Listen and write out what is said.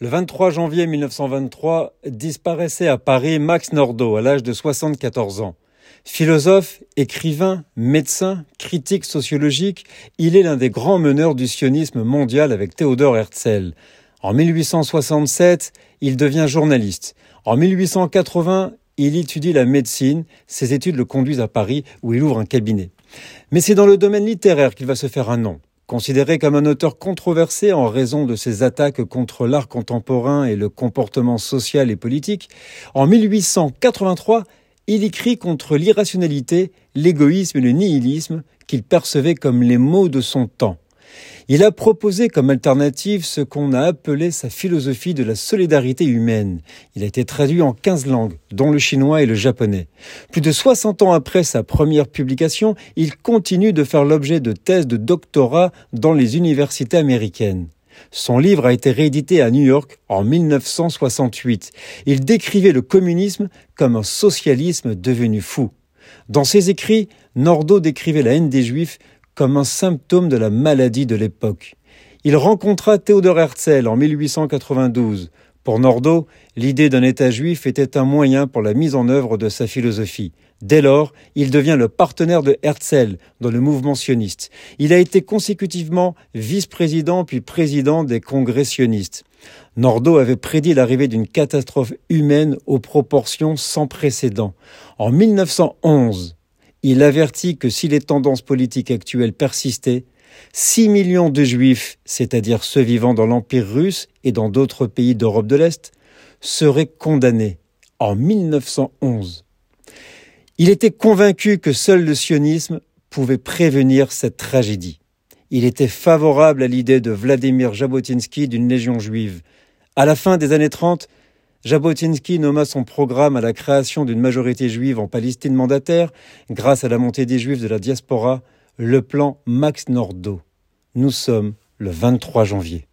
Le 23 janvier 1923 disparaissait à Paris Max Nordau à l'âge de 74 ans. Philosophe, écrivain, médecin, critique sociologique, il est l'un des grands meneurs du sionisme mondial avec Théodore Herzl. En 1867, il devient journaliste. En 1880, il étudie la médecine. Ses études le conduisent à Paris où il ouvre un cabinet. Mais c'est dans le domaine littéraire qu'il va se faire un nom. Considéré comme un auteur controversé en raison de ses attaques contre l'art contemporain et le comportement social et politique, en 1883, il écrit contre l'irrationalité, l'égoïsme et le nihilisme qu'il percevait comme les maux de son temps. Il a proposé comme alternative ce qu'on a appelé sa philosophie de la solidarité humaine. Il a été traduit en 15 langues, dont le chinois et le japonais. Plus de 60 ans après sa première publication, il continue de faire l'objet de thèses de doctorat dans les universités américaines. Son livre a été réédité à New York en 1968. Il décrivait le communisme comme un socialisme devenu fou. Dans ses écrits, Nordau décrivait la haine des juifs comme un symptôme de la maladie de l'époque. Il rencontra Théodore Herzl en 1892. Pour Nordau, l'idée d'un État juif était un moyen pour la mise en œuvre de sa philosophie. Dès lors, il devient le partenaire de Herzl dans le mouvement sioniste. Il a été consécutivement vice-président puis président des congrès sionistes. Nordau avait prédit l'arrivée d'une catastrophe humaine aux proportions sans précédent. En 1911, il avertit que si les tendances politiques actuelles persistaient, 6 millions de juifs, c'est-à-dire ceux vivant dans l'Empire russe et dans d'autres pays d'Europe de l'Est, seraient condamnés en 1911. Il était convaincu que seul le sionisme pouvait prévenir cette tragédie. Il était favorable à l'idée de Vladimir Jabotinsky d'une légion juive. À la fin des années 30, Jabotinsky nomma son programme à la création d'une majorité juive en Palestine mandataire grâce à la montée des juifs de la diaspora, le plan Max Nordau. Nous sommes le 23 janvier.